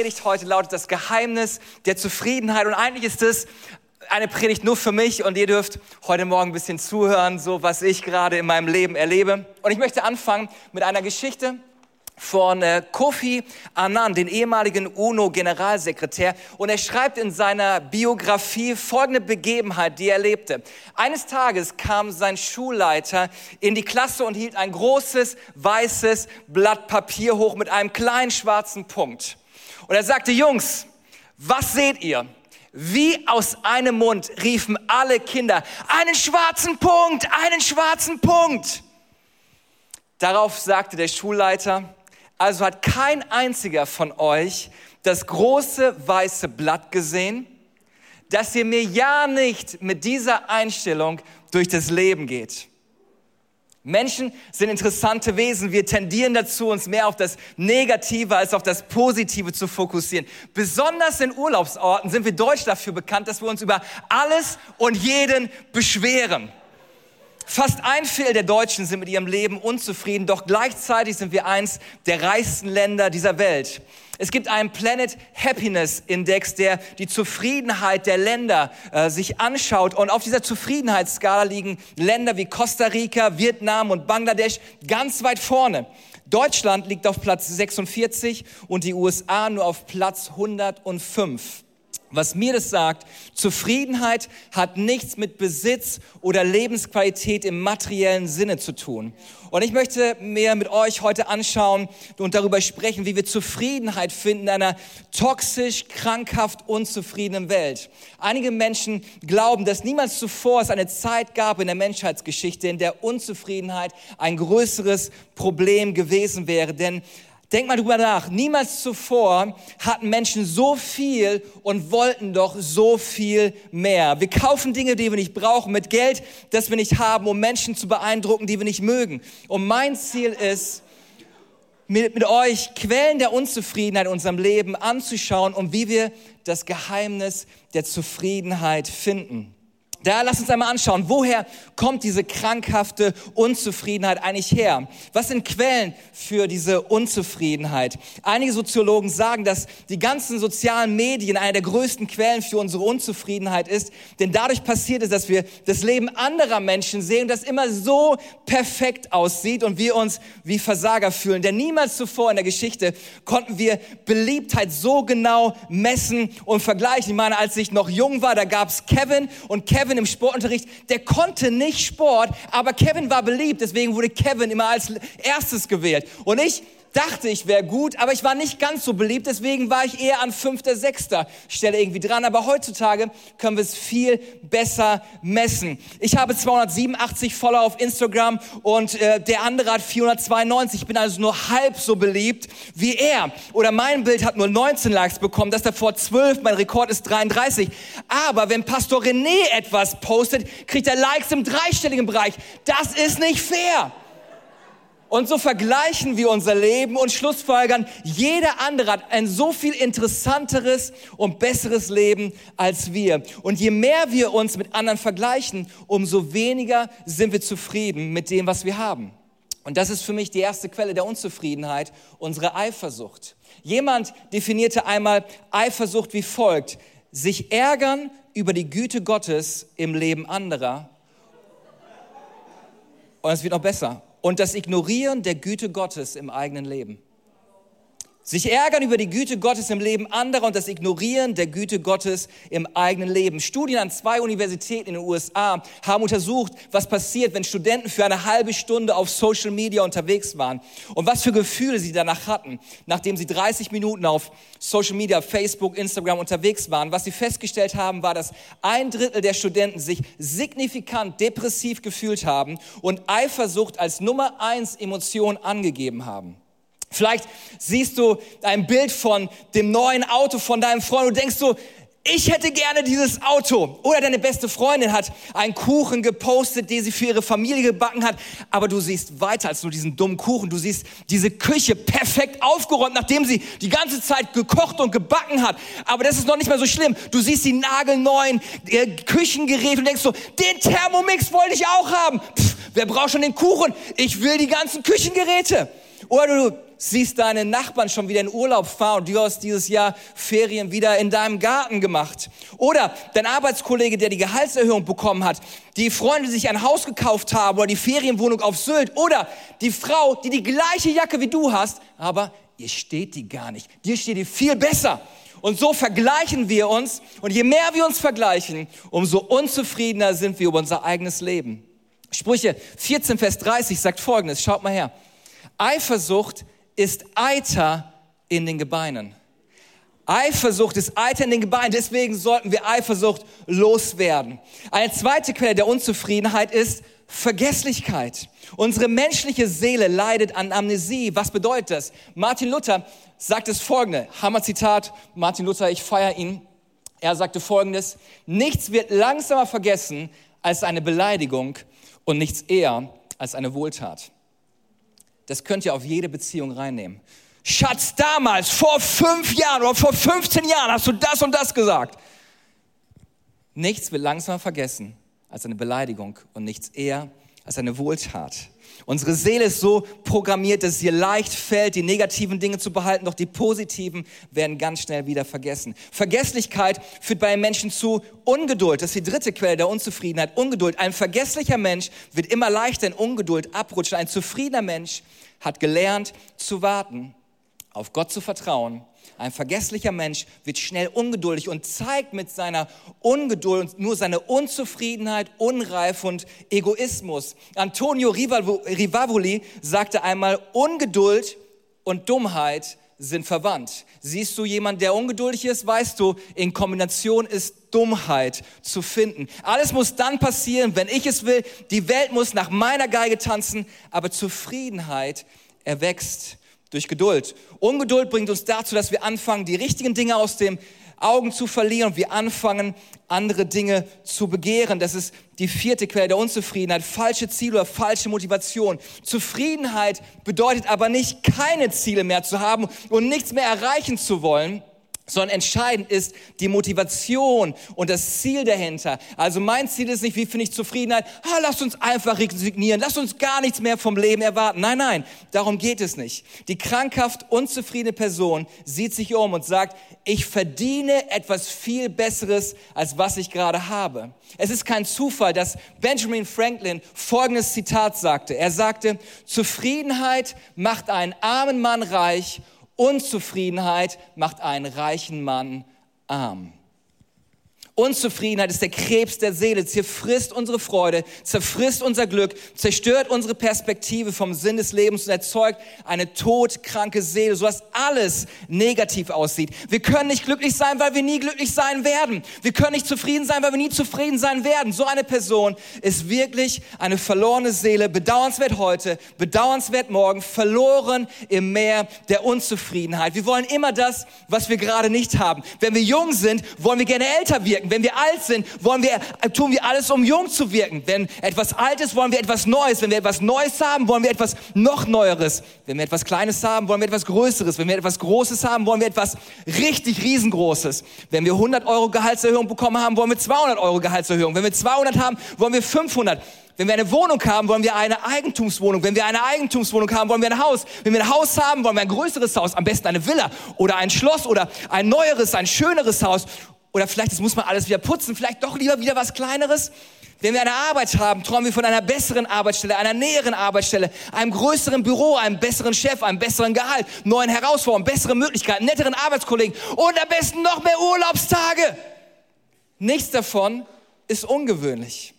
Predigt heute lautet das Geheimnis der Zufriedenheit und eigentlich ist es eine Predigt nur für mich und ihr dürft heute Morgen ein bisschen zuhören, so was ich gerade in meinem Leben erlebe. Und ich möchte anfangen mit einer Geschichte von äh, Kofi Annan, den ehemaligen UNO-Generalsekretär. Und er schreibt in seiner Biografie folgende Begebenheit, die er erlebte. Eines Tages kam sein Schulleiter in die Klasse und hielt ein großes weißes Blatt Papier hoch mit einem kleinen schwarzen Punkt. Und er sagte, Jungs, was seht ihr? Wie aus einem Mund riefen alle Kinder, einen schwarzen Punkt, einen schwarzen Punkt. Darauf sagte der Schulleiter, also hat kein einziger von euch das große weiße Blatt gesehen, dass ihr mir ja nicht mit dieser Einstellung durch das Leben geht. Menschen sind interessante Wesen. Wir tendieren dazu, uns mehr auf das Negative als auf das Positive zu fokussieren. Besonders in Urlaubsorten sind wir Deutsch dafür bekannt, dass wir uns über alles und jeden beschweren. Fast ein Viertel der Deutschen sind mit ihrem Leben unzufrieden, doch gleichzeitig sind wir eins der reichsten Länder dieser Welt. Es gibt einen Planet Happiness Index, der die Zufriedenheit der Länder äh, sich anschaut. Und auf dieser Zufriedenheitsskala liegen Länder wie Costa Rica, Vietnam und Bangladesch ganz weit vorne. Deutschland liegt auf Platz 46 und die USA nur auf Platz 105. Was mir das sagt, Zufriedenheit hat nichts mit Besitz oder Lebensqualität im materiellen Sinne zu tun. Und ich möchte mir mit euch heute anschauen und darüber sprechen, wie wir Zufriedenheit finden in einer toxisch, krankhaft, unzufriedenen Welt. Einige Menschen glauben, dass niemals zuvor es eine Zeit gab in der Menschheitsgeschichte, in der Unzufriedenheit ein größeres Problem gewesen wäre. Denn Denk mal drüber nach. Niemals zuvor hatten Menschen so viel und wollten doch so viel mehr. Wir kaufen Dinge, die wir nicht brauchen, mit Geld, das wir nicht haben, um Menschen zu beeindrucken, die wir nicht mögen. Und mein Ziel ist, mit, mit euch Quellen der Unzufriedenheit in unserem Leben anzuschauen und wie wir das Geheimnis der Zufriedenheit finden. Da lass uns einmal anschauen, woher kommt diese krankhafte Unzufriedenheit eigentlich her? Was sind Quellen für diese Unzufriedenheit? Einige Soziologen sagen, dass die ganzen sozialen Medien eine der größten Quellen für unsere Unzufriedenheit ist, denn dadurch passiert es, dass wir das Leben anderer Menschen sehen, das immer so perfekt aussieht und wir uns wie Versager fühlen. Denn niemals zuvor in der Geschichte konnten wir Beliebtheit so genau messen und vergleichen. Ich meine, als ich noch jung war, da gab's Kevin und Kevin Kevin im Sportunterricht, der konnte nicht Sport, aber Kevin war beliebt, deswegen wurde Kevin immer als erstes gewählt. Und ich dachte, ich wäre gut, aber ich war nicht ganz so beliebt, deswegen war ich eher an fünfter, sechster Stelle irgendwie dran. Aber heutzutage können wir es viel besser messen. Ich habe 287 Follower auf Instagram und äh, der andere hat 492. Ich bin also nur halb so beliebt wie er. Oder mein Bild hat nur 19 Likes bekommen, das davor 12, mein Rekord ist 33. Aber wenn Pastor René etwas postet, kriegt er Likes im dreistelligen Bereich. Das ist nicht fair. Und so vergleichen wir unser Leben und schlussfolgern, jeder andere hat ein so viel interessanteres und besseres Leben als wir. Und je mehr wir uns mit anderen vergleichen, umso weniger sind wir zufrieden mit dem, was wir haben. Und das ist für mich die erste Quelle der Unzufriedenheit, unsere Eifersucht. Jemand definierte einmal Eifersucht wie folgt. Sich ärgern über die Güte Gottes im Leben anderer. Und es wird noch besser und das Ignorieren der Güte Gottes im eigenen Leben. Sich ärgern über die Güte Gottes im Leben anderer und das Ignorieren der Güte Gottes im eigenen Leben. Studien an zwei Universitäten in den USA haben untersucht, was passiert, wenn Studenten für eine halbe Stunde auf Social Media unterwegs waren und was für Gefühle sie danach hatten, nachdem sie 30 Minuten auf Social Media, Facebook, Instagram unterwegs waren. Was sie festgestellt haben, war, dass ein Drittel der Studenten sich signifikant depressiv gefühlt haben und Eifersucht als Nummer eins Emotion angegeben haben. Vielleicht siehst du ein Bild von dem neuen Auto von deinem Freund und denkst so, ich hätte gerne dieses Auto. Oder deine beste Freundin hat einen Kuchen gepostet, den sie für ihre Familie gebacken hat. Aber du siehst weiter als nur diesen dummen Kuchen. Du siehst diese Küche perfekt aufgeräumt, nachdem sie die ganze Zeit gekocht und gebacken hat. Aber das ist noch nicht mal so schlimm. Du siehst die nagelneuen äh, Küchengeräte und denkst so, den Thermomix wollte ich auch haben. Pff, wer braucht schon den Kuchen? Ich will die ganzen Küchengeräte. Oder du siehst deine Nachbarn schon wieder in Urlaub fahren und du hast dieses Jahr Ferien wieder in deinem Garten gemacht. Oder dein Arbeitskollege, der die Gehaltserhöhung bekommen hat, die Freunde, die sich ein Haus gekauft haben oder die Ferienwohnung auf Sylt. Oder die Frau, die die gleiche Jacke wie du hast, aber ihr steht die gar nicht. Dir steht die viel besser. Und so vergleichen wir uns. Und je mehr wir uns vergleichen, umso unzufriedener sind wir über unser eigenes Leben. Sprüche 14, Vers 30 sagt Folgendes. Schaut mal her. Eifersucht ist Eiter in den Gebeinen. Eifersucht ist Eiter in den Gebeinen, deswegen sollten wir Eifersucht loswerden. Eine zweite Quelle der Unzufriedenheit ist Vergesslichkeit. Unsere menschliche Seele leidet an Amnesie. Was bedeutet das? Martin Luther sagt es folgende, Hammer-Zitat, Martin Luther, ich feiere ihn. Er sagte folgendes, nichts wird langsamer vergessen als eine Beleidigung und nichts eher als eine Wohltat. Das könnt ihr auf jede Beziehung reinnehmen. Schatz, damals, vor fünf Jahren oder vor 15 Jahren hast du das und das gesagt. Nichts wird langsamer vergessen als eine Beleidigung und nichts eher als eine Wohltat. Unsere Seele ist so programmiert, dass es ihr leicht fällt, die negativen Dinge zu behalten, doch die positiven werden ganz schnell wieder vergessen. Vergesslichkeit führt bei einem Menschen zu Ungeduld. Das ist die dritte Quelle der Unzufriedenheit. Ungeduld. Ein vergesslicher Mensch wird immer leichter in Ungeduld abrutschen. Ein zufriedener Mensch hat gelernt zu warten, auf Gott zu vertrauen ein vergesslicher Mensch wird schnell ungeduldig und zeigt mit seiner Ungeduld nur seine Unzufriedenheit, Unreif und Egoismus. Antonio Rivavoli sagte einmal, Ungeduld und Dummheit sind verwandt. Siehst du jemand, der ungeduldig ist, weißt du, in Kombination ist Dummheit zu finden. Alles muss dann passieren, wenn ich es will. Die Welt muss nach meiner Geige tanzen, aber Zufriedenheit erwächst durch Geduld. Ungeduld bringt uns dazu, dass wir anfangen, die richtigen Dinge aus den Augen zu verlieren und wir anfangen, andere Dinge zu begehren. Das ist die vierte Quelle der Unzufriedenheit. Falsche Ziele oder falsche Motivation. Zufriedenheit bedeutet aber nicht, keine Ziele mehr zu haben und nichts mehr erreichen zu wollen, sondern entscheidend ist die Motivation und das Ziel dahinter. Also mein Ziel ist nicht, wie finde ich Zufriedenheit? Ah, lasst uns einfach resignieren, lasst uns gar nichts mehr vom Leben erwarten. Nein, nein, darum geht es nicht. Die krankhaft unzufriedene Person sieht sich um und sagt, ich verdiene etwas viel Besseres, als was ich gerade habe. Es ist kein Zufall, dass Benjamin Franklin folgendes Zitat sagte. Er sagte, Zufriedenheit macht einen armen Mann reich Unzufriedenheit macht einen reichen Mann arm. Unzufriedenheit ist der Krebs der Seele, zerfrisst unsere Freude, zerfrisst unser Glück, zerstört unsere Perspektive vom Sinn des Lebens und erzeugt eine todkranke Seele, sodass alles negativ aussieht. Wir können nicht glücklich sein, weil wir nie glücklich sein werden. Wir können nicht zufrieden sein, weil wir nie zufrieden sein werden. So eine Person ist wirklich eine verlorene Seele, bedauernswert heute, bedauernswert morgen, verloren im Meer der Unzufriedenheit. Wir wollen immer das, was wir gerade nicht haben. Wenn wir jung sind, wollen wir gerne älter wirken. Wenn wir alt sind, wollen wir, tun wir alles, um jung zu wirken. Wenn etwas alt ist, wollen wir etwas Neues. Wenn wir etwas Neues haben, wollen wir etwas noch Neueres. Wenn wir etwas Kleines haben, wollen wir etwas Größeres. Wenn wir etwas Großes haben, wollen wir etwas richtig Riesengroßes. Wenn wir 100 Euro Gehaltserhöhung bekommen haben, wollen wir 200 Euro Gehaltserhöhung. Wenn wir 200 haben, wollen wir 500. Wenn wir eine Wohnung haben, wollen wir eine Eigentumswohnung. Wenn wir eine Eigentumswohnung haben, wollen wir ein Haus. Wenn wir ein Haus haben, wollen wir ein größeres Haus. Am besten eine Villa oder ein Schloss oder ein neueres, ein schöneres Haus. Oder vielleicht, das muss man alles wieder putzen, vielleicht doch lieber wieder was Kleineres. Wenn wir eine Arbeit haben, träumen wir von einer besseren Arbeitsstelle, einer näheren Arbeitsstelle, einem größeren Büro, einem besseren Chef, einem besseren Gehalt, neuen Herausforderungen, besseren Möglichkeiten, netteren Arbeitskollegen und am besten noch mehr Urlaubstage. Nichts davon ist ungewöhnlich.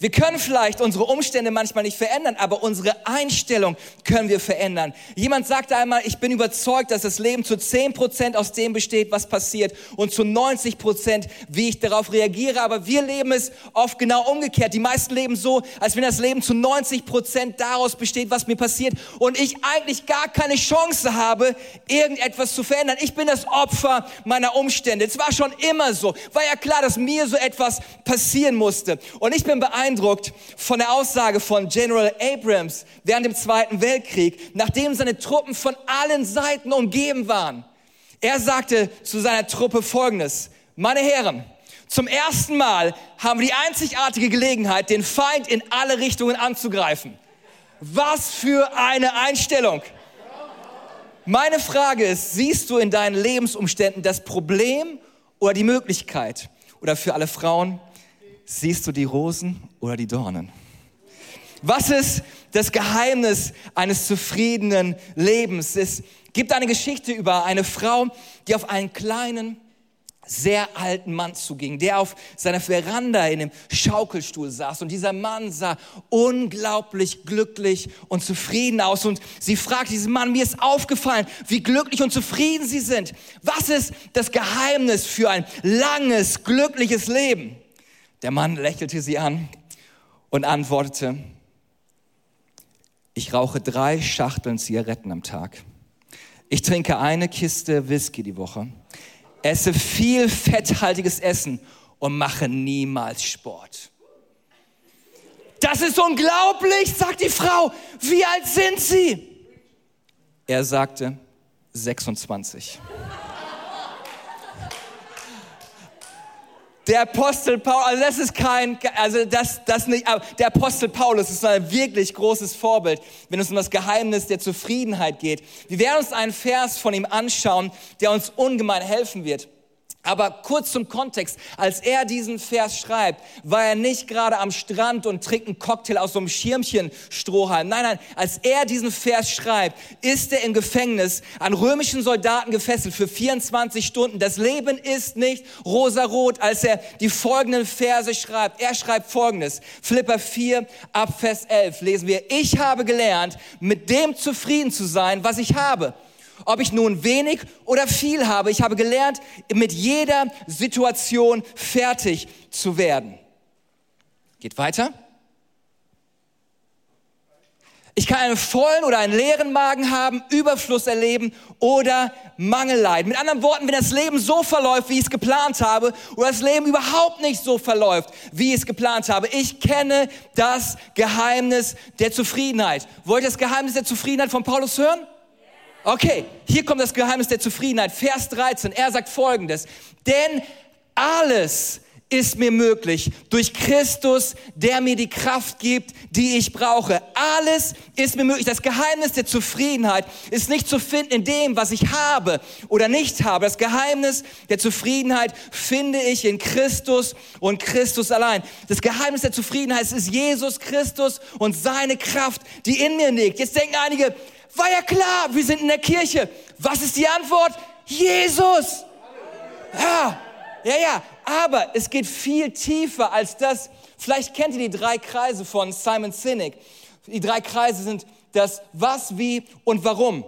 Wir können vielleicht unsere Umstände manchmal nicht verändern, aber unsere Einstellung können wir verändern. Jemand sagte einmal, ich bin überzeugt, dass das Leben zu 10% aus dem besteht, was passiert und zu 90%, wie ich darauf reagiere. Aber wir leben es oft genau umgekehrt. Die meisten leben so, als wenn das Leben zu 90% daraus besteht, was mir passiert und ich eigentlich gar keine Chance habe, irgendetwas zu verändern. Ich bin das Opfer meiner Umstände. Es war schon immer so. War ja klar, dass mir so etwas passieren musste. Und ich bin beeindruckt, beeindruckt von der Aussage von General Abrams während dem Zweiten Weltkrieg, nachdem seine Truppen von allen Seiten umgeben waren. Er sagte zu seiner Truppe Folgendes, meine Herren, zum ersten Mal haben wir die einzigartige Gelegenheit, den Feind in alle Richtungen anzugreifen. Was für eine Einstellung! Meine Frage ist, siehst du in deinen Lebensumständen das Problem oder die Möglichkeit? Oder für alle Frauen, Siehst du die Rosen oder die Dornen? Was ist das Geheimnis eines zufriedenen Lebens? Es gibt eine Geschichte über eine Frau, die auf einen kleinen, sehr alten Mann zuging, der auf seiner Veranda in einem Schaukelstuhl saß. Und dieser Mann sah unglaublich glücklich und zufrieden aus. Und sie fragte diesen Mann, mir ist aufgefallen, wie glücklich und zufrieden Sie sind. Was ist das Geheimnis für ein langes, glückliches Leben? Der Mann lächelte sie an und antwortete, ich rauche drei Schachteln Zigaretten am Tag. Ich trinke eine Kiste Whisky die Woche, esse viel fetthaltiges Essen und mache niemals Sport. Das ist unglaublich, sagt die Frau. Wie alt sind Sie? Er sagte 26. Der Apostel Paulus, also das ist kein, also das, das nicht, aber der Apostel Paulus ist ein wirklich großes Vorbild, wenn es um das Geheimnis der Zufriedenheit geht. Wir werden uns einen Vers von ihm anschauen, der uns ungemein helfen wird. Aber kurz zum Kontext, als er diesen Vers schreibt, war er nicht gerade am Strand und trinkt einen Cocktail aus so einem Schirmchen Strohhalm. Nein, nein, als er diesen Vers schreibt, ist er im Gefängnis an römischen Soldaten gefesselt für 24 Stunden. Das Leben ist nicht rosarot, als er die folgenden Verse schreibt. Er schreibt folgendes, Philippa 4 ab Vers 11 lesen wir, ich habe gelernt, mit dem zufrieden zu sein, was ich habe ob ich nun wenig oder viel habe, ich habe gelernt, mit jeder Situation fertig zu werden. Geht weiter. Ich kann einen vollen oder einen leeren Magen haben, Überfluss erleben oder Mangel leiden. Mit anderen Worten, wenn das Leben so verläuft, wie ich es geplant habe, oder das Leben überhaupt nicht so verläuft, wie ich es geplant habe, ich kenne das Geheimnis der Zufriedenheit. Wollt ihr das Geheimnis der Zufriedenheit von Paulus hören? Okay, hier kommt das Geheimnis der Zufriedenheit. Vers 13, er sagt folgendes. Denn alles ist mir möglich durch Christus, der mir die Kraft gibt, die ich brauche. Alles ist mir möglich. Das Geheimnis der Zufriedenheit ist nicht zu finden in dem, was ich habe oder nicht habe. Das Geheimnis der Zufriedenheit finde ich in Christus und Christus allein. Das Geheimnis der Zufriedenheit ist Jesus Christus und seine Kraft, die in mir liegt. Jetzt denken einige, war ja klar, wir sind in der Kirche. Was ist die Antwort? Jesus. Ja, ja, ja. Aber es geht viel tiefer als das. Vielleicht kennt ihr die drei Kreise von Simon Sinek. Die drei Kreise sind das Was, Wie und Warum.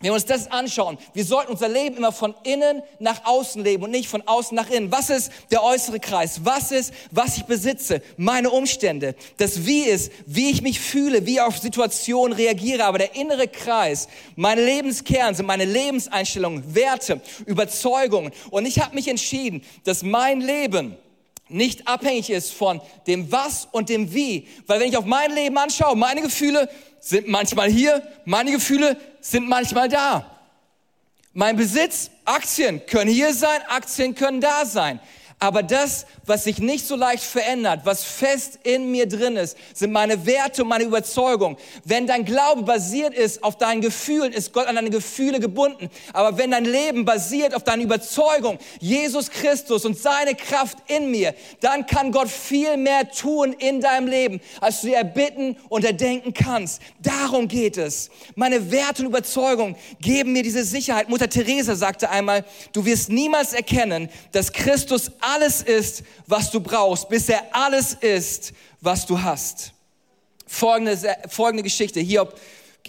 Wenn wir uns das anschauen, wir sollten unser Leben immer von innen nach außen leben und nicht von außen nach innen. Was ist der äußere Kreis? Was ist, was ich besitze? Meine Umstände. Das Wie ist, wie ich mich fühle, wie ich auf Situationen reagiere. Aber der innere Kreis, meine Lebenskern sind meine Lebenseinstellungen, Werte, Überzeugungen. Und ich habe mich entschieden, dass mein Leben nicht abhängig ist von dem Was und dem Wie. Weil wenn ich auf mein Leben anschaue, meine Gefühle sind manchmal hier, meine Gefühle sind manchmal da. Mein Besitz, Aktien können hier sein, Aktien können da sein. Aber das, was sich nicht so leicht verändert, was fest in mir drin ist, sind meine Werte und meine Überzeugung. Wenn dein Glaube basiert ist auf deinen Gefühlen, ist Gott an deine Gefühle gebunden. Aber wenn dein Leben basiert auf deiner Überzeugung, Jesus Christus und seine Kraft in mir, dann kann Gott viel mehr tun in deinem Leben, als du dir erbitten und erdenken kannst. Darum geht es. Meine Werte und Überzeugung geben mir diese Sicherheit. Mutter Teresa sagte einmal, du wirst niemals erkennen, dass Christus alles ist, was du brauchst, bis er alles ist, was du hast. Folgende, folgende Geschichte. Hiob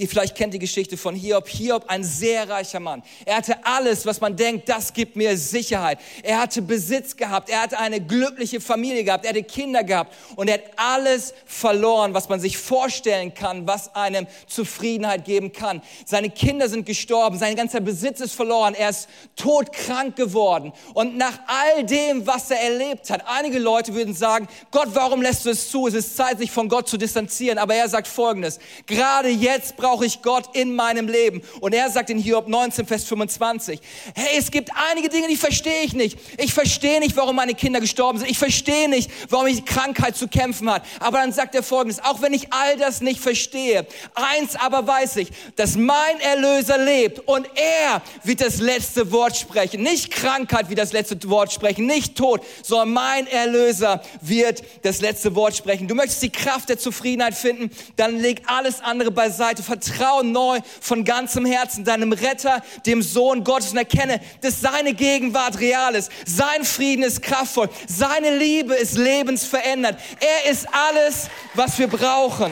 vielleicht kennt die Geschichte von Hiob. Hiob, ein sehr reicher Mann. Er hatte alles, was man denkt, das gibt mir Sicherheit. Er hatte Besitz gehabt. Er hatte eine glückliche Familie gehabt. Er hatte Kinder gehabt. Und er hat alles verloren, was man sich vorstellen kann, was einem Zufriedenheit geben kann. Seine Kinder sind gestorben. Sein ganzer Besitz ist verloren. Er ist todkrank geworden. Und nach all dem, was er erlebt hat, einige Leute würden sagen, Gott, warum lässt du es zu? Es ist Zeit, sich von Gott zu distanzieren. Aber er sagt Folgendes. Gerade jetzt brauche ich Gott in meinem Leben. Und er sagt in Hiob 19, Vers 25, hey, es gibt einige Dinge, die verstehe ich nicht. Ich verstehe nicht, warum meine Kinder gestorben sind. Ich verstehe nicht, warum ich Krankheit zu kämpfen hat. Aber dann sagt er folgendes, auch wenn ich all das nicht verstehe, eins aber weiß ich, dass mein Erlöser lebt und er wird das letzte Wort sprechen. Nicht Krankheit wird das letzte Wort sprechen, nicht Tod, sondern mein Erlöser wird das letzte Wort sprechen. Du möchtest die Kraft der Zufriedenheit finden, dann leg alles andere beiseite vertraue neu von ganzem Herzen deinem Retter, dem Sohn Gottes und erkenne, dass seine Gegenwart real ist. Sein Frieden ist kraftvoll. Seine Liebe ist lebensverändert. Er ist alles, was wir brauchen.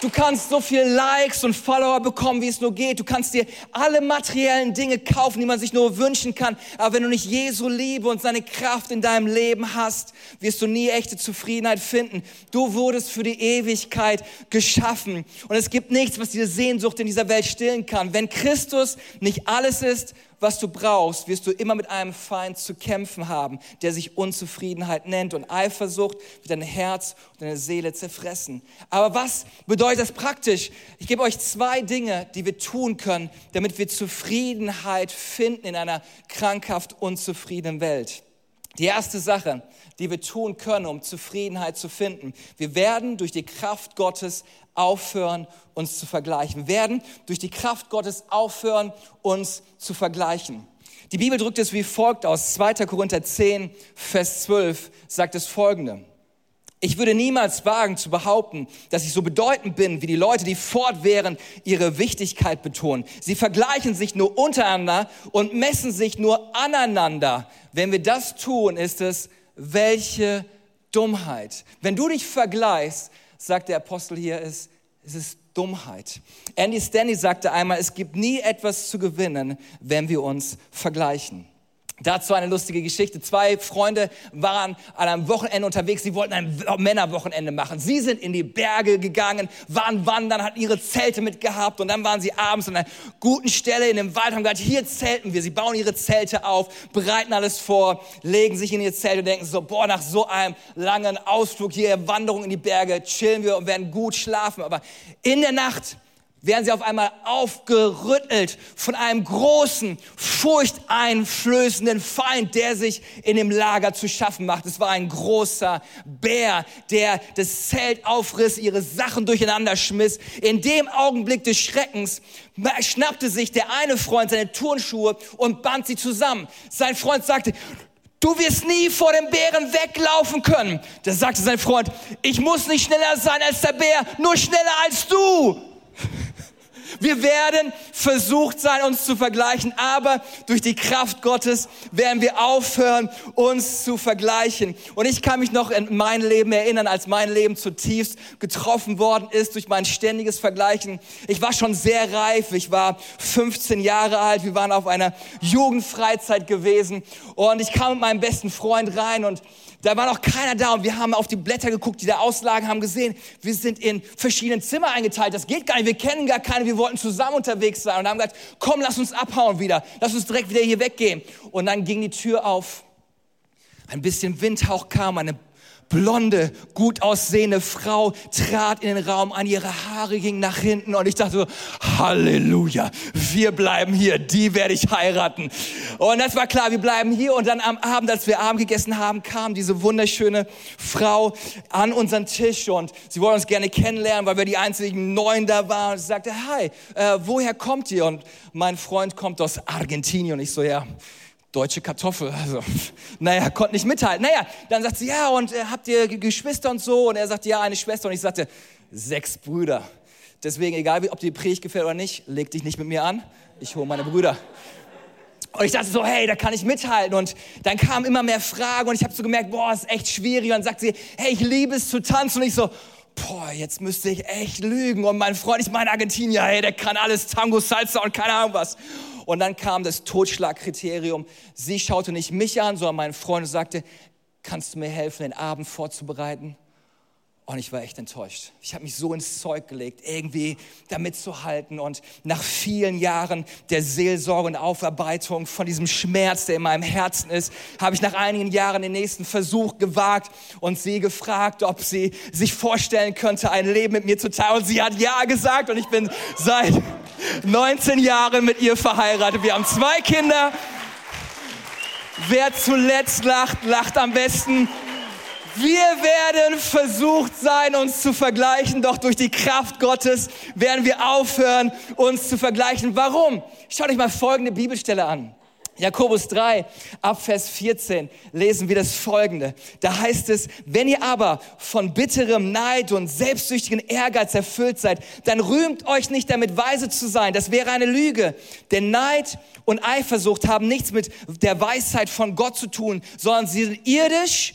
Du kannst so viel Likes und Follower bekommen, wie es nur geht. Du kannst dir alle materiellen Dinge kaufen, die man sich nur wünschen kann. Aber wenn du nicht Jesu Liebe und seine Kraft in deinem Leben hast, wirst du nie echte Zufriedenheit finden. Du wurdest für die Ewigkeit geschaffen. Und es gibt nichts, was diese Sehnsucht in dieser Welt stillen kann. Wenn Christus nicht alles ist, was du brauchst, wirst du immer mit einem Feind zu kämpfen haben, der sich Unzufriedenheit nennt und Eifersucht wird dein Herz und deine Seele zerfressen. Aber was bedeutet das praktisch? Ich gebe euch zwei Dinge, die wir tun können, damit wir Zufriedenheit finden in einer krankhaft unzufriedenen Welt. Die erste Sache, die wir tun können, um Zufriedenheit zu finden. Wir werden durch die Kraft Gottes aufhören, uns zu vergleichen. Wir werden durch die Kraft Gottes aufhören, uns zu vergleichen. Die Bibel drückt es wie folgt aus. 2. Korinther 10, Vers 12 sagt es folgende. Ich würde niemals wagen zu behaupten, dass ich so bedeutend bin wie die Leute, die fortwährend ihre Wichtigkeit betonen. Sie vergleichen sich nur untereinander und messen sich nur aneinander. Wenn wir das tun, ist es welche Dummheit. Wenn du dich vergleichst, sagt der Apostel hier, ist, es ist Dummheit. Andy Stanley sagte einmal, es gibt nie etwas zu gewinnen, wenn wir uns vergleichen. Dazu eine lustige Geschichte. Zwei Freunde waren an einem Wochenende unterwegs. Sie wollten ein Männerwochenende machen. Sie sind in die Berge gegangen, waren wandern, hatten ihre Zelte mitgehabt und dann waren sie abends an einer guten Stelle in dem Wald, haben gesagt, hier zelten wir. Sie bauen ihre Zelte auf, bereiten alles vor, legen sich in ihr Zelt und denken so, boah, nach so einem langen Ausflug hier, Wanderung in die Berge, chillen wir und werden gut schlafen. Aber in der Nacht werden sie auf einmal aufgerüttelt von einem großen, furchteinflößenden Feind, der sich in dem Lager zu schaffen macht. Es war ein großer Bär, der das Zelt aufriss, ihre Sachen durcheinander schmiss. In dem Augenblick des Schreckens schnappte sich der eine Freund seine Turnschuhe und band sie zusammen. Sein Freund sagte, Du wirst nie vor dem Bären weglaufen können. Da sagte sein Freund, ich muss nicht schneller sein als der Bär, nur schneller als du. Wir werden versucht sein, uns zu vergleichen, aber durch die Kraft Gottes werden wir aufhören, uns zu vergleichen. Und ich kann mich noch in mein Leben erinnern, als mein Leben zutiefst getroffen worden ist durch mein ständiges Vergleichen. Ich war schon sehr reif, ich war 15 Jahre alt, wir waren auf einer Jugendfreizeit gewesen und ich kam mit meinem besten Freund rein und da war noch keiner da und wir haben auf die Blätter geguckt, die da auslagen, haben gesehen, wir sind in verschiedenen Zimmer eingeteilt. Das geht gar nicht, wir kennen gar keine, wir wollten zusammen unterwegs sein und haben gesagt, komm, lass uns abhauen wieder, lass uns direkt wieder hier weggehen. Und dann ging die Tür auf, ein bisschen Windhauch kam, eine blonde, gut aussehende Frau trat in den Raum an, ihre Haare gingen nach hinten und ich dachte so, Halleluja, wir bleiben hier, die werde ich heiraten. Und das war klar, wir bleiben hier und dann am Abend, als wir Abend gegessen haben, kam diese wunderschöne Frau an unseren Tisch und sie wollte uns gerne kennenlernen, weil wir die einzigen Neuen da waren und sie sagte, hi, äh, woher kommt ihr? Und mein Freund kommt aus Argentinien und ich so, ja, deutsche Kartoffel. Also, naja, konnte nicht mithalten. Naja, dann sagt sie, ja, und äh, habt ihr Geschwister und so? Und er sagt, ja, eine Schwester. Und ich sagte, sechs Brüder. Deswegen, egal ob die Predigt gefällt oder nicht, leg dich nicht mit mir an. Ich hole meine Brüder. Und ich dachte so, hey, da kann ich mithalten. Und dann kamen immer mehr Fragen und ich habe so gemerkt, boah, ist echt schwierig. Und dann sagt sie, hey, ich liebe es zu tanzen. Und ich so, boah, jetzt müsste ich echt lügen. Und mein Freund, ich meine Argentinier, hey, der kann alles Tango, Salsa und keine Ahnung was. Und dann kam das Totschlagkriterium. Sie schaute nicht mich an, sondern meinen Freund und sagte, kannst du mir helfen, den Abend vorzubereiten? Und ich war echt enttäuscht. Ich habe mich so ins Zeug gelegt, irgendwie damit zu halten. Und nach vielen Jahren der Seelsorge und Aufarbeitung von diesem Schmerz, der in meinem Herzen ist, habe ich nach einigen Jahren den nächsten Versuch gewagt und sie gefragt, ob sie sich vorstellen könnte, ein Leben mit mir zu teilen. Und sie hat ja gesagt. Und ich bin seit 19 Jahren mit ihr verheiratet. Wir haben zwei Kinder. Wer zuletzt lacht, lacht am besten. Wir werden versucht sein, uns zu vergleichen, doch durch die Kraft Gottes werden wir aufhören, uns zu vergleichen. Warum? Schaut euch mal folgende Bibelstelle an. Jakobus 3, ab Vers 14 lesen wir das folgende. Da heißt es, wenn ihr aber von bitterem Neid und selbstsüchtigen Ehrgeiz erfüllt seid, dann rühmt euch nicht damit weise zu sein. Das wäre eine Lüge. Denn Neid und Eifersucht haben nichts mit der Weisheit von Gott zu tun, sondern sie sind irdisch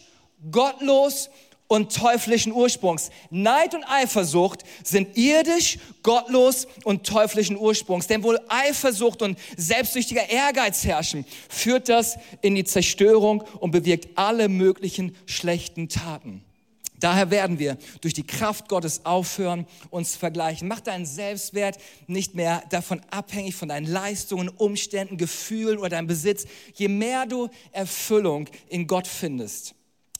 gottlos und teuflischen Ursprungs. Neid und Eifersucht sind irdisch, gottlos und teuflischen Ursprungs. Denn wo Eifersucht und selbstsüchtiger Ehrgeiz herrschen, führt das in die Zerstörung und bewirkt alle möglichen schlechten Taten. Daher werden wir durch die Kraft Gottes aufhören, uns zu vergleichen. Mach deinen Selbstwert nicht mehr davon abhängig von deinen Leistungen, Umständen, Gefühlen oder deinem Besitz. Je mehr du Erfüllung in Gott findest,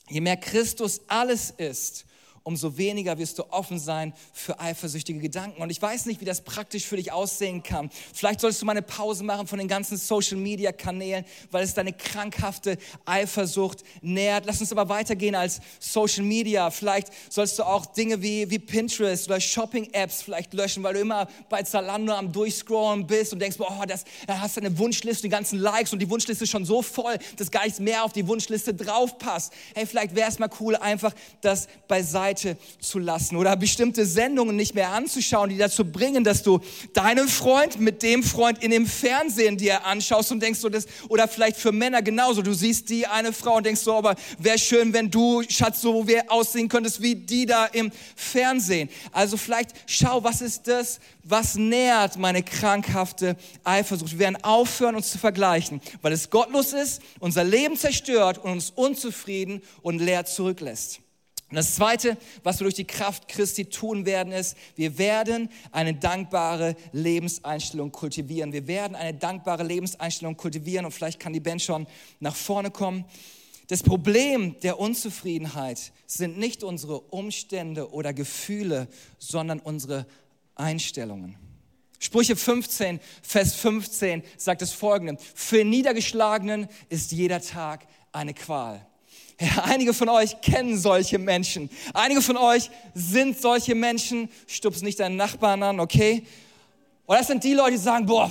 Je mehr Christus alles ist, umso weniger wirst du offen sein für eifersüchtige Gedanken. Und ich weiß nicht, wie das praktisch für dich aussehen kann. Vielleicht solltest du mal eine Pause machen von den ganzen Social-Media-Kanälen, weil es deine krankhafte Eifersucht nährt. Lass uns aber weitergehen als Social Media. Vielleicht sollst du auch Dinge wie, wie Pinterest oder Shopping-Apps vielleicht löschen, weil du immer bei Zalando am Durchscrollen bist und denkst, boah, das, da hast du eine Wunschliste, die ganzen Likes und die Wunschliste ist schon so voll, dass gar nichts mehr auf die Wunschliste drauf passt. Hey, vielleicht wäre es mal cool, einfach das beiseite beiseite zu lassen oder bestimmte Sendungen nicht mehr anzuschauen, die dazu bringen, dass du deinen Freund mit dem Freund in dem Fernsehen dir anschaust und denkst so das oder vielleicht für Männer genauso. Du siehst die eine Frau und denkst so, aber wäre schön, wenn du Schatz so wie aussehen könntest wie die da im Fernsehen. Also vielleicht schau, was ist das, was nährt meine krankhafte Eifersucht? Wir werden aufhören, uns zu vergleichen, weil es gottlos ist, unser Leben zerstört und uns unzufrieden und leer zurücklässt. Und das Zweite, was wir durch die Kraft Christi tun werden, ist, wir werden eine dankbare Lebenseinstellung kultivieren. Wir werden eine dankbare Lebenseinstellung kultivieren und vielleicht kann die Band schon nach vorne kommen. Das Problem der Unzufriedenheit sind nicht unsere Umstände oder Gefühle, sondern unsere Einstellungen. Sprüche 15, Vers 15 sagt es folgende. Für Niedergeschlagenen ist jeder Tag eine Qual. Ja, einige von euch kennen solche Menschen. Einige von euch sind solche Menschen. Stups nicht deinen Nachbarn an, okay? Und das sind die Leute, die sagen, boah,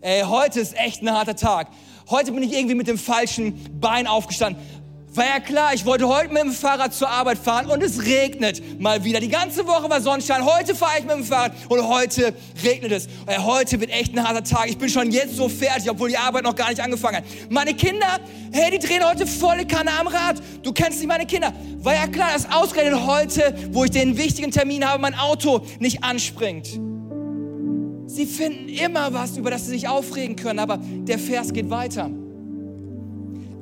ey, heute ist echt ein harter Tag. Heute bin ich irgendwie mit dem falschen Bein aufgestanden. War ja klar, ich wollte heute mit dem Fahrrad zur Arbeit fahren und es regnet mal wieder. Die ganze Woche war Sonnenschein. Heute fahre ich mit dem Fahrrad und heute regnet es. Heute wird echt ein harter Tag. Ich bin schon jetzt so fertig, obwohl die Arbeit noch gar nicht angefangen hat. Meine Kinder, hey, die drehen heute volle Kanne am Rad. Du kennst nicht meine Kinder. War ja klar, dass ausgerechnet heute, wo ich den wichtigen Termin habe, mein Auto nicht anspringt. Sie finden immer was, über das sie sich aufregen können, aber der Vers geht weiter.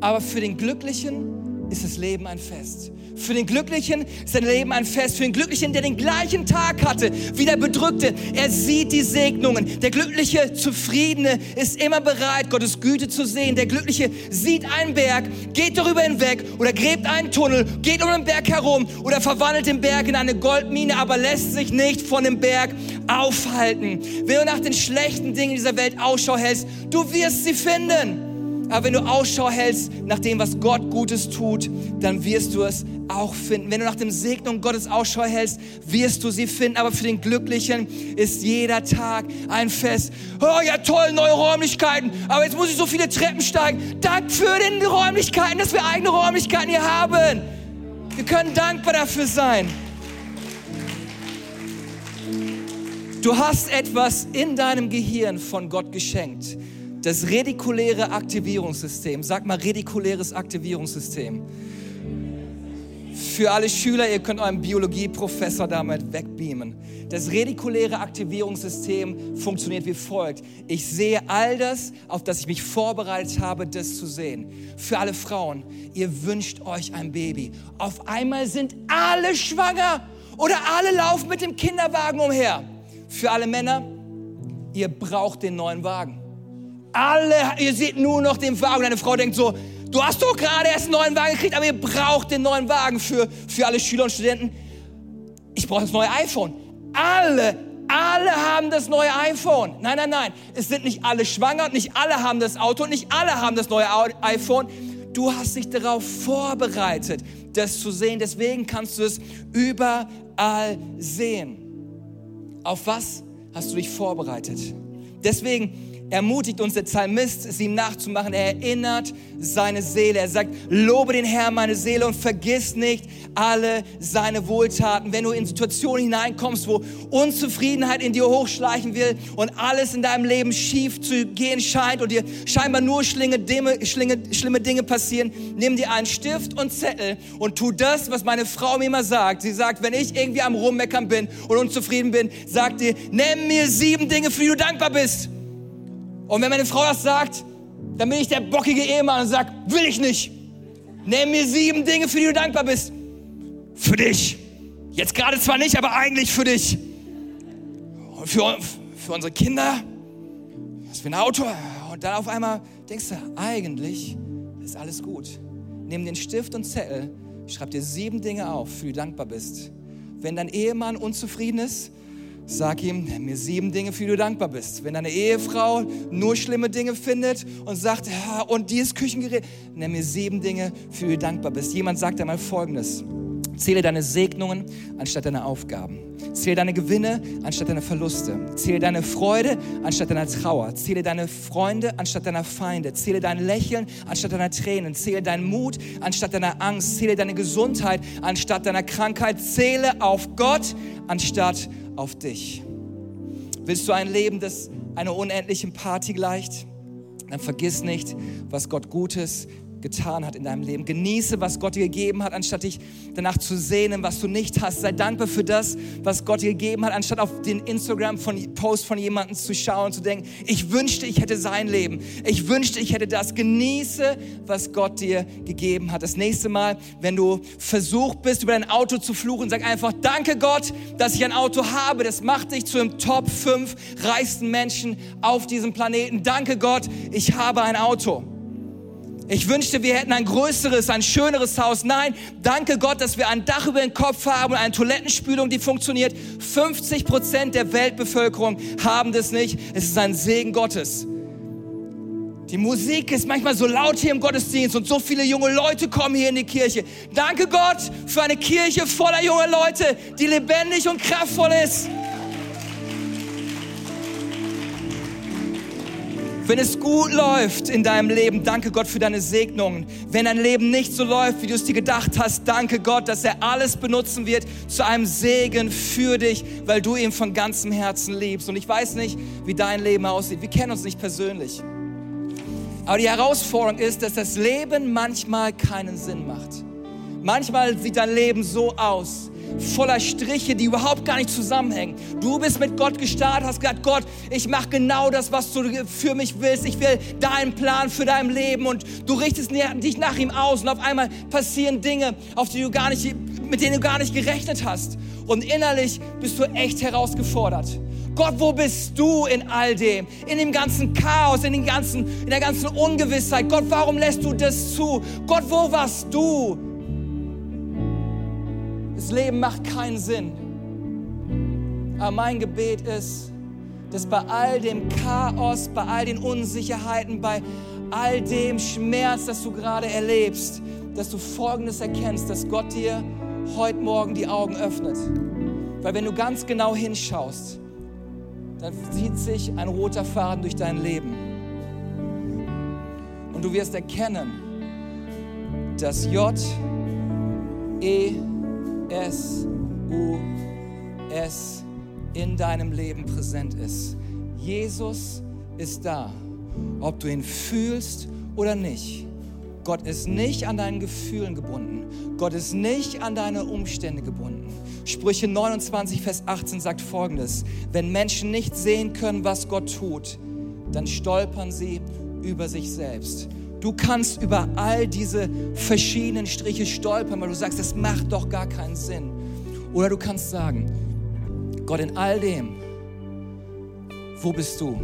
Aber für den Glücklichen ist das Leben ein Fest. Für den Glücklichen ist sein Leben ein Fest. Für den Glücklichen, der den gleichen Tag hatte wie der Bedrückte. Er sieht die Segnungen. Der Glückliche, Zufriedene ist immer bereit, Gottes Güte zu sehen. Der Glückliche sieht einen Berg, geht darüber hinweg oder gräbt einen Tunnel, geht um den Berg herum oder verwandelt den Berg in eine Goldmine, aber lässt sich nicht von dem Berg aufhalten. Wenn du nach den schlechten Dingen dieser Welt Ausschau hältst, du wirst sie finden. Aber wenn du Ausschau hältst nach dem, was Gott Gutes tut, dann wirst du es auch finden. Wenn du nach dem Segnung Gottes Ausschau hältst, wirst du sie finden. Aber für den Glücklichen ist jeder Tag ein Fest. Oh ja, toll, neue Räumlichkeiten. Aber jetzt muss ich so viele Treppen steigen. Dank für den Räumlichkeiten, dass wir eigene Räumlichkeiten hier haben. Wir können dankbar dafür sein. Du hast etwas in deinem Gehirn von Gott geschenkt Das redikuläre Aktivierungssystem. Sag mal redikuläres Aktivierungssystem. Für alle Schüler, ihr könnt euren Biologieprofessor damit wegbeamen. Das redikuläre Aktivierungssystem funktioniert wie folgt. Ich sehe all das, auf das ich mich vorbereitet habe, das zu sehen. Für alle Frauen, ihr wünscht euch ein Baby. Auf einmal sind alle schwanger oder alle laufen mit dem Kinderwagen umher. Für alle Männer, ihr braucht den neuen Wagen. Alle, ihr seht nur noch den Wagen. Deine Frau denkt so, du hast doch gerade erst einen neuen Wagen gekriegt, aber ihr braucht den neuen Wagen für, für alle Schüler und Studenten. Ich brauche das neue iPhone. Alle, alle haben das neue iPhone. Nein, nein, nein. Es sind nicht alle schwanger und nicht alle haben das Auto und nicht alle haben das neue iPhone. Du hast dich darauf vorbereitet, das zu sehen. Deswegen kannst du es überall sehen. Auf was hast du dich vorbereitet? Deswegen ermutigt uns der Psalmist, es ihm nachzumachen. Er erinnert seine Seele. Er sagt, lobe den Herrn, meine Seele, und vergiss nicht alle seine Wohltaten. Wenn du in Situationen hineinkommst, wo Unzufriedenheit in dir hochschleichen will und alles in deinem Leben schief zu gehen scheint und dir scheinbar nur schlimme Dinge, schlimme Dinge passieren, nimm dir einen Stift und Zettel und tu das, was meine Frau mir immer sagt. Sie sagt, wenn ich irgendwie am Rummeckern bin und unzufrieden bin, sagt dir, nimm mir sieben Dinge, für die du dankbar bist. Und wenn meine Frau das sagt, dann bin ich der bockige Ehemann und sage, will ich nicht. Nenn mir sieben Dinge, für die du dankbar bist. Für dich. Jetzt gerade zwar nicht, aber eigentlich für dich. Und für, für unsere Kinder. Was für ein Auto. Und dann auf einmal denkst du, eigentlich ist alles gut. Nimm den Stift und Zettel, schreib dir sieben Dinge auf, für die du dankbar bist. Wenn dein Ehemann unzufrieden ist, Sag ihm, mir sieben Dinge, für die du dankbar bist. Wenn deine Ehefrau nur schlimme Dinge findet und sagt, und dieses Küchengerät, nenn mir sieben Dinge, für die du dankbar bist. Jemand sagt einmal Folgendes. Zähle deine Segnungen anstatt deine Aufgaben. Zähle deine Gewinne anstatt deine Verluste. Zähle deine Freude anstatt deiner Trauer. Zähle deine Freunde anstatt deiner Feinde. Zähle dein Lächeln anstatt deiner Tränen. Zähle deinen Mut anstatt deiner Angst. Zähle deine Gesundheit anstatt deiner Krankheit. Zähle auf Gott anstatt auf dich. Willst du ein Leben, das einer unendlichen Party gleicht? Dann vergiss nicht, was Gott Gutes getan hat in deinem Leben. Genieße, was Gott dir gegeben hat, anstatt dich danach zu sehnen, was du nicht hast. Sei dankbar für das, was Gott dir gegeben hat, anstatt auf den Instagram-Post von jemandem zu schauen und zu denken, ich wünschte, ich hätte sein Leben. Ich wünschte, ich hätte das. Genieße, was Gott dir gegeben hat. Das nächste Mal, wenn du versucht bist, über dein Auto zu fluchen, sag einfach, danke Gott, dass ich ein Auto habe. Das macht dich zu einem Top 5 reichsten Menschen auf diesem Planeten. Danke Gott, ich habe ein Auto. Ich wünschte, wir hätten ein größeres, ein schöneres Haus. Nein, danke Gott, dass wir ein Dach über den Kopf haben und eine Toilettenspülung, die funktioniert. 50 Prozent der Weltbevölkerung haben das nicht. Es ist ein Segen Gottes. Die Musik ist manchmal so laut hier im Gottesdienst und so viele junge Leute kommen hier in die Kirche. Danke Gott für eine Kirche voller junger Leute, die lebendig und kraftvoll ist. Wenn es gut läuft in deinem Leben, danke Gott für deine Segnungen. Wenn dein Leben nicht so läuft, wie du es dir gedacht hast, danke Gott, dass er alles benutzen wird zu einem Segen für dich, weil du ihn von ganzem Herzen liebst. Und ich weiß nicht, wie dein Leben aussieht. Wir kennen uns nicht persönlich. Aber die Herausforderung ist, dass das Leben manchmal keinen Sinn macht. Manchmal sieht dein Leben so aus, voller Striche, die überhaupt gar nicht zusammenhängen. Du bist mit Gott gestartet, hast gesagt, Gott, ich mache genau das, was du für mich willst. Ich will deinen Plan für dein Leben und du richtest dich nach ihm aus und auf einmal passieren Dinge, auf die du gar nicht, mit denen du gar nicht gerechnet hast. Und innerlich bist du echt herausgefordert. Gott, wo bist du in all dem? In dem ganzen Chaos, in, den ganzen, in der ganzen Ungewissheit. Gott, warum lässt du das zu? Gott, wo warst du? Das Leben macht keinen Sinn. Aber mein Gebet ist, dass bei all dem Chaos, bei all den Unsicherheiten, bei all dem Schmerz, das du gerade erlebst, dass du Folgendes erkennst, dass Gott dir heute Morgen die Augen öffnet. Weil wenn du ganz genau hinschaust, dann zieht sich ein roter Faden durch dein Leben. Und du wirst erkennen, dass J, E, S, U, S in deinem Leben präsent ist. Jesus ist da ob du ihn fühlst oder nicht. Gott ist nicht an deinen Gefühlen gebunden. Gott ist nicht an deine Umstände gebunden. Sprüche 29, Vers 18 sagt folgendes. Wenn Menschen nicht sehen können, was Gott tut, dann stolpern sie über sich selbst. Du kannst über all diese verschiedenen Striche stolpern, weil du sagst, das macht doch gar keinen Sinn. Oder du kannst sagen, Gott, in all dem, wo bist du?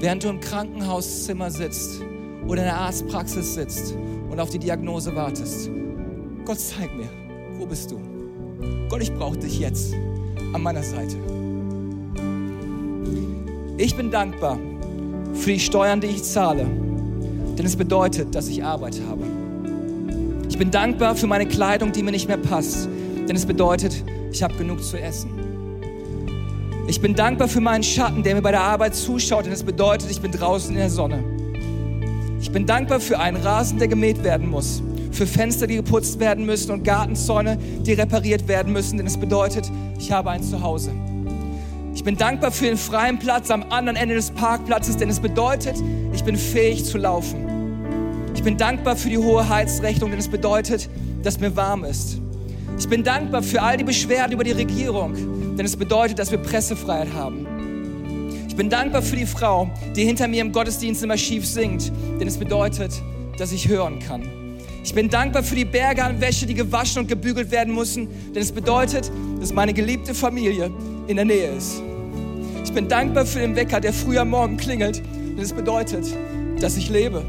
Während du im Krankenhauszimmer sitzt oder in der Arztpraxis sitzt und auf die Diagnose wartest. Gott, zeig mir, wo bist du? Gott, ich brauche dich jetzt an meiner Seite. Ich bin dankbar für die Steuern, die ich zahle, denn es bedeutet, dass ich Arbeit habe. Ich bin dankbar für meine Kleidung, die mir nicht mehr passt, denn es bedeutet, ich habe genug zu essen. Ich bin dankbar für meinen Schatten, der mir bei der Arbeit zuschaut, denn es bedeutet, ich bin draußen in der Sonne. Ich bin dankbar für einen Rasen, der gemäht werden muss, für Fenster, die geputzt werden müssen und Gartenzäune, die repariert werden müssen, denn es bedeutet, ich habe ein Zuhause. Ich bin dankbar für den freien Platz am anderen Ende des Parkplatzes, denn es bedeutet, ich bin fähig zu laufen. Ich bin dankbar für die hohe Heizrechnung, denn es bedeutet, dass mir warm ist. Ich bin dankbar für all die Beschwerden über die Regierung, denn es bedeutet, dass wir Pressefreiheit haben bin dankbar für die Frau, die hinter mir im Gottesdienst immer schief singt, denn es bedeutet, dass ich hören kann. Ich bin dankbar für die Berge an Wäsche, die gewaschen und gebügelt werden müssen, denn es bedeutet, dass meine geliebte Familie in der Nähe ist. Ich bin dankbar für den Wecker, der früh am Morgen klingelt, denn es bedeutet, dass ich lebe.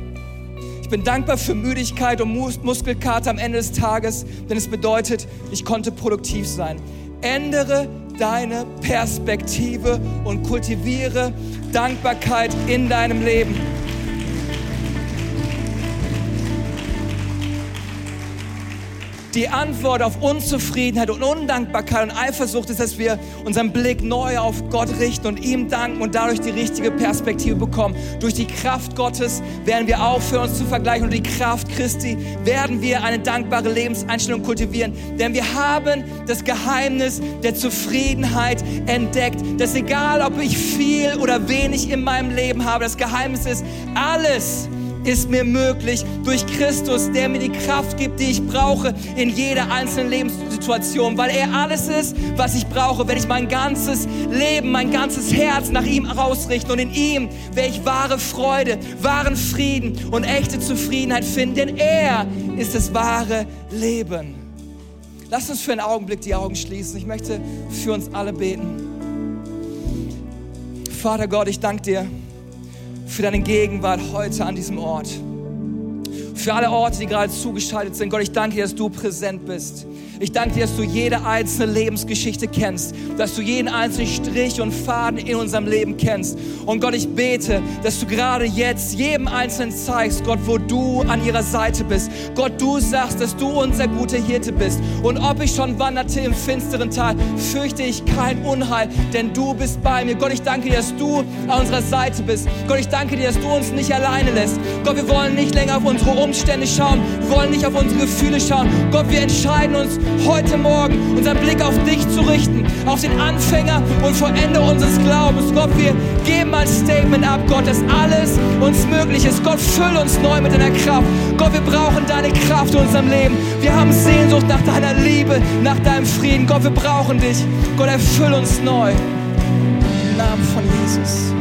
Ich bin dankbar für Müdigkeit und Mus Muskelkater am Ende des Tages, denn es bedeutet, ich konnte produktiv sein. Ändere deine Perspektive und kultiviere Dankbarkeit in deinem Leben. Die Antwort auf Unzufriedenheit und Undankbarkeit und Eifersucht ist, dass wir unseren Blick neu auf Gott richten und ihm danken und dadurch die richtige Perspektive bekommen. Durch die Kraft Gottes werden wir aufhören, uns zu vergleichen und die Kraft Christi werden wir eine dankbare Lebenseinstellung kultivieren. Denn wir haben das Geheimnis der Zufriedenheit entdeckt. Dass egal, ob ich viel oder wenig in meinem Leben habe, das Geheimnis ist, alles, ist mir möglich durch Christus, der mir die Kraft gibt, die ich brauche in jeder einzelnen Lebenssituation, weil er alles ist, was ich brauche, wenn ich mein ganzes Leben, mein ganzes Herz nach ihm ausrichte und in ihm werde ich wahre Freude, wahren Frieden und echte Zufriedenheit finden, denn er ist das wahre Leben. Lass uns für einen Augenblick die Augen schließen. Ich möchte für uns alle beten. Vater Gott, ich danke dir für deine Gegenwart heute an diesem Ort. Für alle Orte, die gerade zugeschaltet sind. Gott, ich danke dir, dass du präsent bist. Ich danke dir, dass du jede einzelne Lebensgeschichte kennst, dass du jeden einzelnen Strich und Faden in unserem Leben kennst. Und Gott, ich bete, dass du gerade jetzt jedem Einzelnen zeigst, Gott, wo du an ihrer Seite bist. Gott, du sagst, dass du unser guter Hirte bist. Und ob ich schon wanderte im finsteren Tal, fürchte ich kein Unheil, denn du bist bei mir. Gott, ich danke dir, dass du an unserer Seite bist. Gott, ich danke dir, dass du uns nicht alleine lässt. Gott, wir wollen nicht länger auf unsere Umstände schauen, wir wollen nicht auf unsere Gefühle schauen. Gott, wir entscheiden uns heute Morgen unseren Blick auf dich zu richten, auf den Anfänger und Vollender unseres Glaubens. Gott, wir geben ein Statement ab, Gott, dass alles uns möglich ist. Gott, füll uns neu mit deiner Kraft. Gott, wir brauchen deine Kraft in unserem Leben. Wir haben Sehnsucht nach deiner Liebe, nach deinem Frieden. Gott, wir brauchen dich. Gott, erfüll uns neu. Im Namen von Jesus.